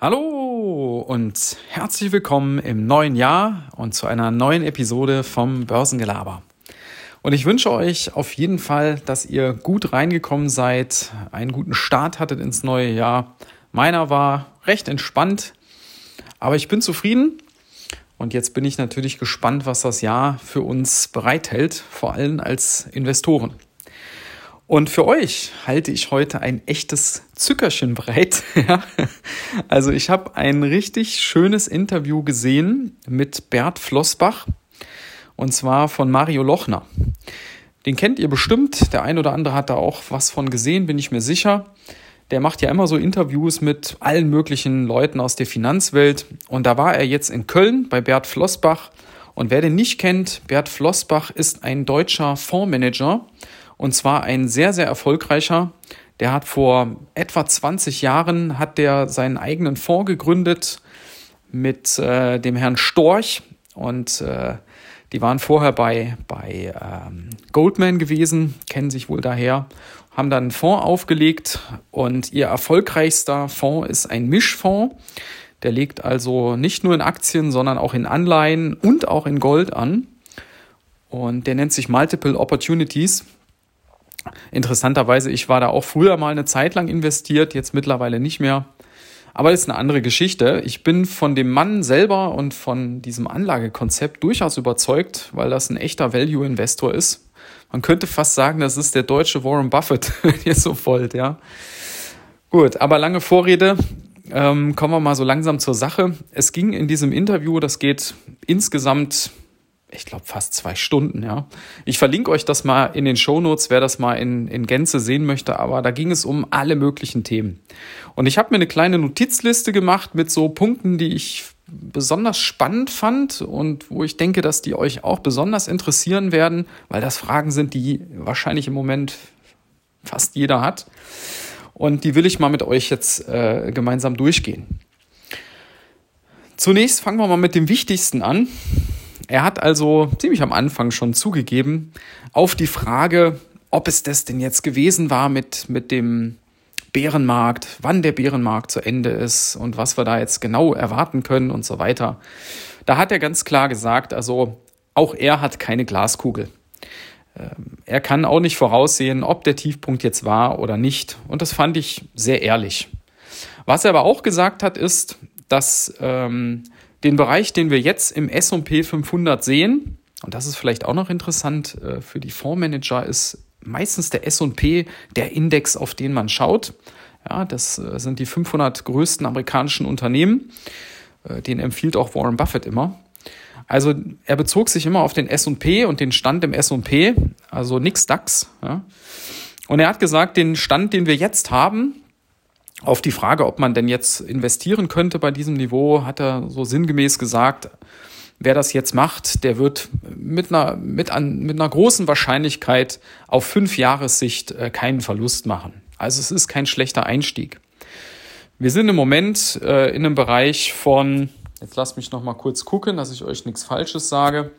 Hallo und herzlich willkommen im neuen Jahr und zu einer neuen Episode vom Börsengelaber. Und ich wünsche euch auf jeden Fall, dass ihr gut reingekommen seid, einen guten Start hattet ins neue Jahr. Meiner war recht entspannt, aber ich bin zufrieden. Und jetzt bin ich natürlich gespannt, was das Jahr für uns bereithält, vor allem als Investoren. Und für euch halte ich heute ein echtes Zückerchen bereit. also ich habe ein richtig schönes Interview gesehen mit Bert Flossbach und zwar von Mario Lochner. Den kennt ihr bestimmt. Der ein oder andere hat da auch was von gesehen, bin ich mir sicher. Der macht ja immer so Interviews mit allen möglichen Leuten aus der Finanzwelt. Und da war er jetzt in Köln bei Bert Flossbach. Und wer den nicht kennt, Bert Flossbach ist ein deutscher Fondsmanager und zwar ein sehr, sehr erfolgreicher. Der hat vor etwa 20 Jahren hat der seinen eigenen Fonds gegründet mit äh, dem Herrn Storch. Und äh, die waren vorher bei, bei ähm, Goldman gewesen, kennen sich wohl daher, haben dann einen Fonds aufgelegt und ihr erfolgreichster Fonds ist ein Mischfonds. Der legt also nicht nur in Aktien, sondern auch in Anleihen und auch in Gold an. Und der nennt sich Multiple Opportunities. Interessanterweise, ich war da auch früher mal eine Zeit lang investiert, jetzt mittlerweile nicht mehr. Aber das ist eine andere Geschichte. Ich bin von dem Mann selber und von diesem Anlagekonzept durchaus überzeugt, weil das ein echter Value-Investor ist. Man könnte fast sagen, das ist der deutsche Warren Buffett, wenn ihr so wollt, ja. Gut, aber lange Vorrede. Ähm, kommen wir mal so langsam zur Sache. Es ging in diesem Interview, das geht insgesamt ich glaube, fast zwei Stunden, ja. Ich verlinke euch das mal in den Shownotes, wer das mal in, in Gänze sehen möchte, aber da ging es um alle möglichen Themen. Und ich habe mir eine kleine Notizliste gemacht mit so Punkten, die ich besonders spannend fand und wo ich denke, dass die euch auch besonders interessieren werden, weil das Fragen sind, die wahrscheinlich im Moment fast jeder hat. Und die will ich mal mit euch jetzt äh, gemeinsam durchgehen. Zunächst fangen wir mal mit dem Wichtigsten an. Er hat also ziemlich am Anfang schon zugegeben, auf die Frage, ob es das denn jetzt gewesen war mit, mit dem Bärenmarkt, wann der Bärenmarkt zu Ende ist und was wir da jetzt genau erwarten können und so weiter. Da hat er ganz klar gesagt, also auch er hat keine Glaskugel. Ähm, er kann auch nicht voraussehen, ob der Tiefpunkt jetzt war oder nicht. Und das fand ich sehr ehrlich. Was er aber auch gesagt hat, ist, dass ähm, den Bereich, den wir jetzt im S&P 500 sehen, und das ist vielleicht auch noch interessant äh, für die Fondsmanager, ist meistens der S&P der Index, auf den man schaut. Ja, das äh, sind die 500 größten amerikanischen Unternehmen. Äh, den empfiehlt auch Warren Buffett immer. Also er bezog sich immer auf den S&P und den Stand im S&P, also nix DAX. Ja. Und er hat gesagt, den Stand, den wir jetzt haben, auf die Frage, ob man denn jetzt investieren könnte bei diesem Niveau, hat er so sinngemäß gesagt, wer das jetzt macht, der wird mit einer, mit, an, mit einer großen Wahrscheinlichkeit auf fünf Jahressicht äh, keinen Verlust machen. Also es ist kein schlechter Einstieg. Wir sind im Moment äh, in einem Bereich von, jetzt lasst mich noch mal kurz gucken, dass ich euch nichts Falsches sage,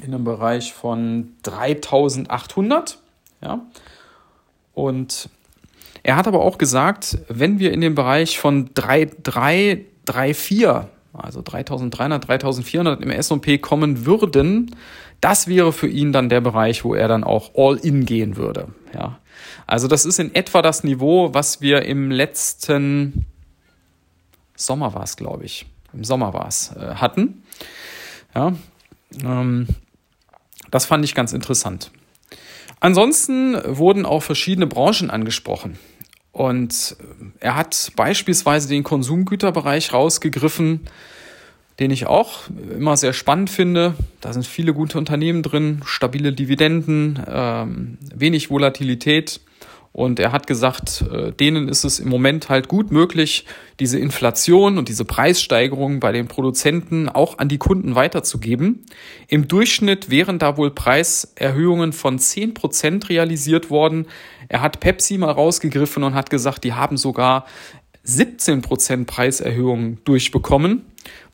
in einem Bereich von 3800. Ja. Und er hat aber auch gesagt, wenn wir in den Bereich von 3,3, 3,4, also 3300, 3400 im S&P kommen würden, das wäre für ihn dann der Bereich, wo er dann auch all in gehen würde. Ja. Also das ist in etwa das Niveau, was wir im letzten Sommer war es, glaube ich. Im Sommer war es, äh, hatten. Ja, ähm, das fand ich ganz interessant. Ansonsten wurden auch verschiedene Branchen angesprochen. Und er hat beispielsweise den Konsumgüterbereich rausgegriffen, den ich auch immer sehr spannend finde. Da sind viele gute Unternehmen drin, stabile Dividenden, ähm, wenig Volatilität. Und er hat gesagt, äh, denen ist es im Moment halt gut möglich, diese Inflation und diese Preissteigerung bei den Produzenten auch an die Kunden weiterzugeben. Im Durchschnitt wären da wohl Preiserhöhungen von zehn Prozent realisiert worden. Er hat Pepsi mal rausgegriffen und hat gesagt, die haben sogar 17 Prozent Preiserhöhungen durchbekommen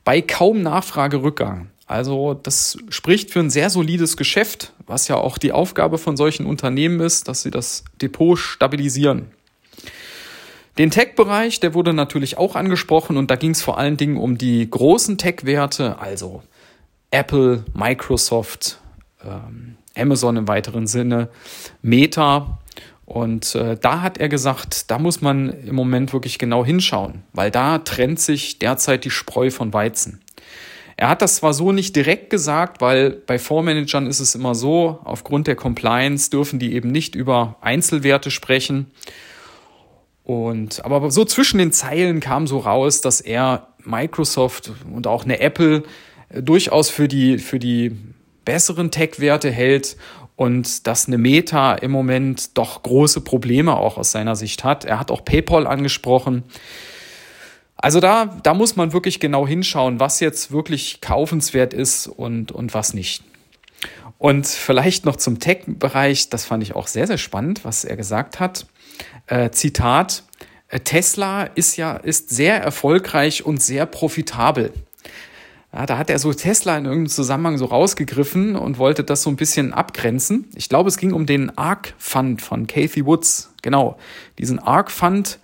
bei kaum Nachfragerückgang. Also das spricht für ein sehr solides Geschäft, was ja auch die Aufgabe von solchen Unternehmen ist, dass sie das Depot stabilisieren. Den Tech-Bereich, der wurde natürlich auch angesprochen und da ging es vor allen Dingen um die großen Tech-Werte, also Apple, Microsoft, ähm, Amazon im weiteren Sinne, Meta. Und äh, da hat er gesagt, da muss man im Moment wirklich genau hinschauen, weil da trennt sich derzeit die Spreu von Weizen. Er hat das zwar so nicht direkt gesagt, weil bei Fondsmanagern ist es immer so, aufgrund der Compliance dürfen die eben nicht über Einzelwerte sprechen. Und, aber so zwischen den Zeilen kam so raus, dass er Microsoft und auch eine Apple äh, durchaus für die, für die besseren Tech-Werte hält und dass eine Meta im Moment doch große Probleme auch aus seiner Sicht hat. Er hat auch PayPal angesprochen. Also da, da muss man wirklich genau hinschauen, was jetzt wirklich kaufenswert ist und, und was nicht. Und vielleicht noch zum Tech-Bereich, das fand ich auch sehr, sehr spannend, was er gesagt hat. Äh, Zitat, äh, Tesla ist ja ist sehr erfolgreich und sehr profitabel. Ja, da hat er so Tesla in irgendeinem Zusammenhang so rausgegriffen und wollte das so ein bisschen abgrenzen. Ich glaube, es ging um den ARK Fund von Kathy Woods. Genau, diesen ARK Fund,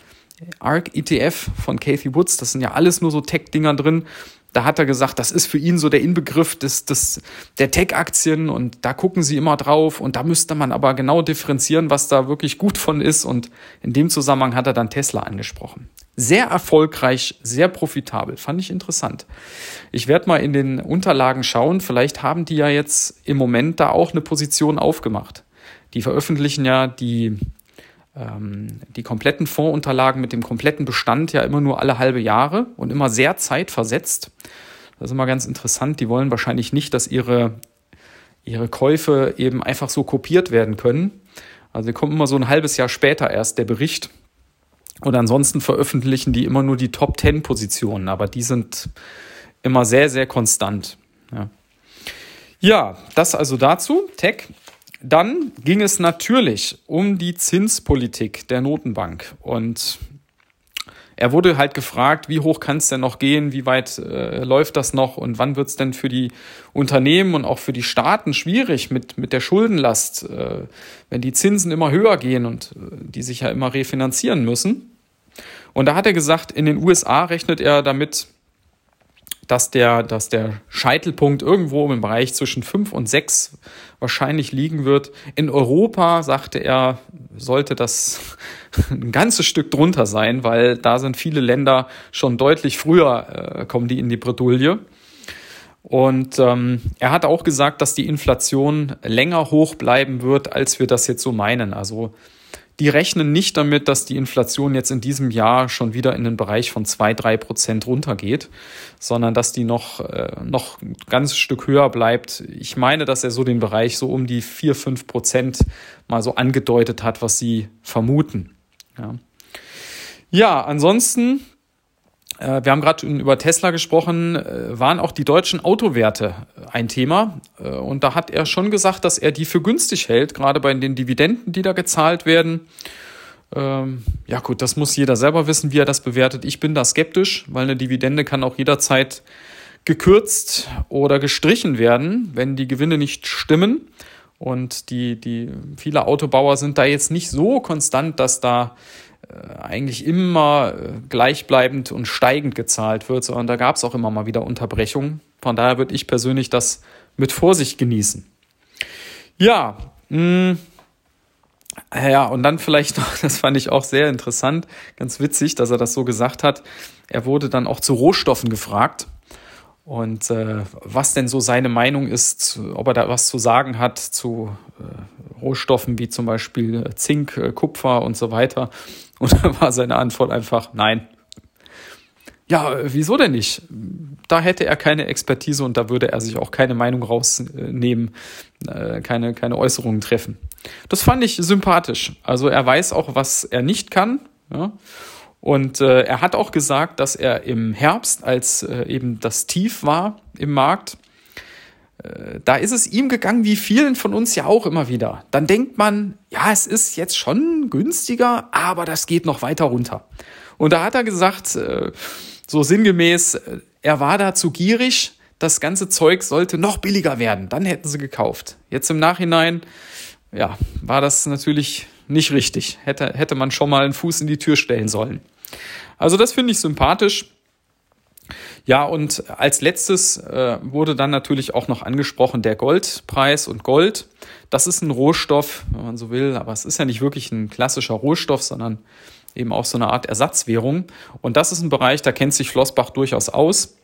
ARK ETF von Kathy Woods, das sind ja alles nur so Tech-Dinger drin da hat er gesagt, das ist für ihn so der Inbegriff des, des, der Tech-Aktien und da gucken sie immer drauf und da müsste man aber genau differenzieren, was da wirklich gut von ist und in dem Zusammenhang hat er dann Tesla angesprochen. Sehr erfolgreich, sehr profitabel, fand ich interessant. Ich werde mal in den Unterlagen schauen, vielleicht haben die ja jetzt im Moment da auch eine Position aufgemacht. Die veröffentlichen ja die die kompletten Fondsunterlagen mit dem kompletten Bestand ja immer nur alle halbe Jahre und immer sehr zeitversetzt. Das ist immer ganz interessant. Die wollen wahrscheinlich nicht, dass ihre, ihre Käufe eben einfach so kopiert werden können. Also kommen immer so ein halbes Jahr später erst der Bericht. Und ansonsten veröffentlichen die immer nur die Top 10 Positionen, aber die sind immer sehr, sehr konstant. Ja. ja, das also dazu. Tech. Dann ging es natürlich um die Zinspolitik der Notenbank. Und er wurde halt gefragt, wie hoch kann es denn noch gehen, wie weit äh, läuft das noch und wann wird es denn für die Unternehmen und auch für die Staaten schwierig mit, mit der Schuldenlast, äh, wenn die Zinsen immer höher gehen und äh, die sich ja immer refinanzieren müssen. Und da hat er gesagt, in den USA rechnet er damit, dass der, dass der Scheitelpunkt irgendwo im Bereich zwischen 5 und 6 wahrscheinlich liegen wird. In Europa, sagte er, sollte das ein ganzes Stück drunter sein, weil da sind viele Länder schon deutlich früher, äh, kommen die in die Bredouille. Und ähm, er hat auch gesagt, dass die Inflation länger hoch bleiben wird, als wir das jetzt so meinen. Also die rechnen nicht damit, dass die Inflation jetzt in diesem Jahr schon wieder in den Bereich von zwei drei Prozent runtergeht, sondern dass die noch, äh, noch ein ganzes Stück höher bleibt. Ich meine, dass er so den Bereich so um die vier fünf Prozent mal so angedeutet hat, was sie vermuten. Ja, ja ansonsten wir haben gerade über Tesla gesprochen, äh, waren auch die deutschen Autowerte ein Thema. Äh, und da hat er schon gesagt, dass er die für günstig hält, gerade bei den Dividenden, die da gezahlt werden. Ähm, ja gut, das muss jeder selber wissen, wie er das bewertet. Ich bin da skeptisch, weil eine Dividende kann auch jederzeit gekürzt oder gestrichen werden, wenn die Gewinne nicht stimmen. Und die, die, viele Autobauer sind da jetzt nicht so konstant, dass da äh, eigentlich immer äh, gleichbleibend und steigend gezahlt wird, sondern da gab es auch immer mal wieder Unterbrechungen. Von daher würde ich persönlich das mit Vorsicht genießen. Ja, mh, hm, ja, und dann vielleicht noch, das fand ich auch sehr interessant, ganz witzig, dass er das so gesagt hat. Er wurde dann auch zu Rohstoffen gefragt und äh, was denn so seine Meinung ist, ob er da was zu sagen hat zu äh, Rohstoffen wie zum Beispiel Zink, äh, Kupfer und so weiter. Und da war seine Antwort einfach nein. Ja, wieso denn nicht? Da hätte er keine Expertise und da würde er sich auch keine Meinung rausnehmen, äh, keine, keine Äußerungen treffen. Das fand ich sympathisch. Also er weiß auch, was er nicht kann. Ja? Und äh, er hat auch gesagt, dass er im Herbst, als äh, eben das Tief war im Markt, äh, da ist es ihm gegangen, wie vielen von uns ja auch immer wieder. Dann denkt man, ja, es ist jetzt schon günstiger, aber das geht noch weiter runter. Und da hat er gesagt, äh, so sinngemäß, äh, er war da zu gierig, das ganze Zeug sollte noch billiger werden, dann hätten sie gekauft. Jetzt im Nachhinein, ja, war das natürlich nicht richtig. Hätte, hätte man schon mal einen Fuß in die Tür stellen sollen. Also das finde ich sympathisch. Ja, und als letztes äh, wurde dann natürlich auch noch angesprochen der Goldpreis und Gold. Das ist ein Rohstoff, wenn man so will, aber es ist ja nicht wirklich ein klassischer Rohstoff, sondern eben auch so eine Art Ersatzwährung. Und das ist ein Bereich, da kennt sich Flossbach durchaus aus.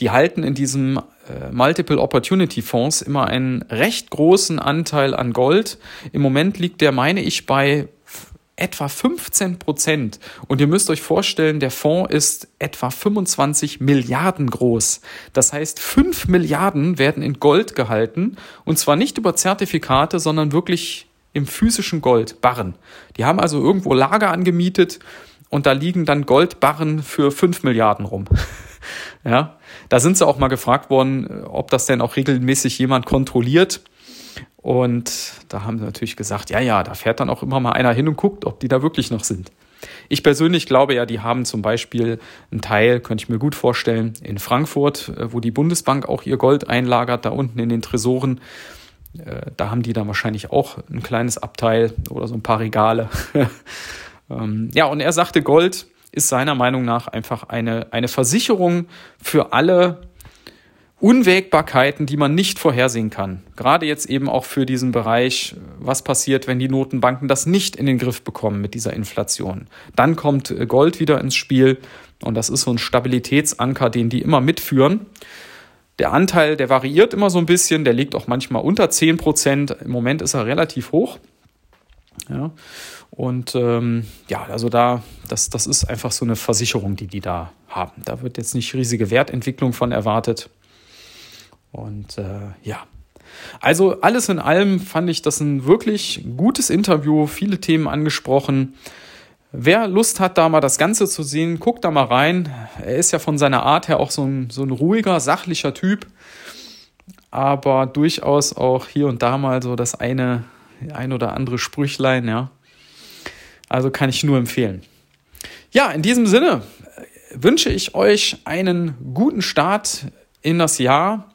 Die halten in diesem äh, Multiple Opportunity Fonds immer einen recht großen Anteil an Gold. Im Moment liegt der, meine ich, bei etwa 15 Prozent. Und ihr müsst euch vorstellen, der Fonds ist etwa 25 Milliarden groß. Das heißt, 5 Milliarden werden in Gold gehalten. Und zwar nicht über Zertifikate, sondern wirklich im physischen Gold, Barren. Die haben also irgendwo Lager angemietet und da liegen dann Goldbarren für 5 Milliarden rum. ja, da sind sie auch mal gefragt worden, ob das denn auch regelmäßig jemand kontrolliert. Und da haben sie natürlich gesagt, ja, ja, da fährt dann auch immer mal einer hin und guckt, ob die da wirklich noch sind. Ich persönlich glaube ja, die haben zum Beispiel einen Teil, könnte ich mir gut vorstellen, in Frankfurt, äh, wo die Bundesbank auch ihr Gold einlagert, da unten in den Tresoren. Äh, da haben die dann wahrscheinlich auch ein kleines Abteil oder so ein paar Regale. Ähm, ja, und er sagte, Gold ist seiner Meinung nach einfach eine, eine Versicherung für alle Unwägbarkeiten, die man nicht vorhersehen kann. Gerade jetzt eben auch für diesen Bereich, was passiert, wenn die Notenbanken das nicht in den Griff bekommen mit dieser Inflation. Dann kommt Gold wieder ins Spiel und das ist so ein Stabilitätsanker, den die immer mitführen. Der Anteil, der variiert immer so ein bisschen, der liegt auch manchmal unter 10 Prozent. Im Moment ist er relativ hoch. Ja. Und ähm, ja, also da, das, das ist einfach so eine Versicherung, die die da haben. Da wird jetzt nicht riesige Wertentwicklung von erwartet. Und äh, ja, also alles in allem fand ich das ein wirklich gutes Interview, viele Themen angesprochen. Wer Lust hat, da mal das Ganze zu sehen, guckt da mal rein. Er ist ja von seiner Art her auch so ein, so ein ruhiger, sachlicher Typ, aber durchaus auch hier und da mal so das eine, ein oder andere Sprüchlein, ja. Also kann ich nur empfehlen. Ja, in diesem Sinne wünsche ich euch einen guten Start in das Jahr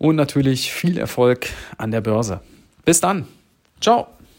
und natürlich viel Erfolg an der Börse. Bis dann. Ciao.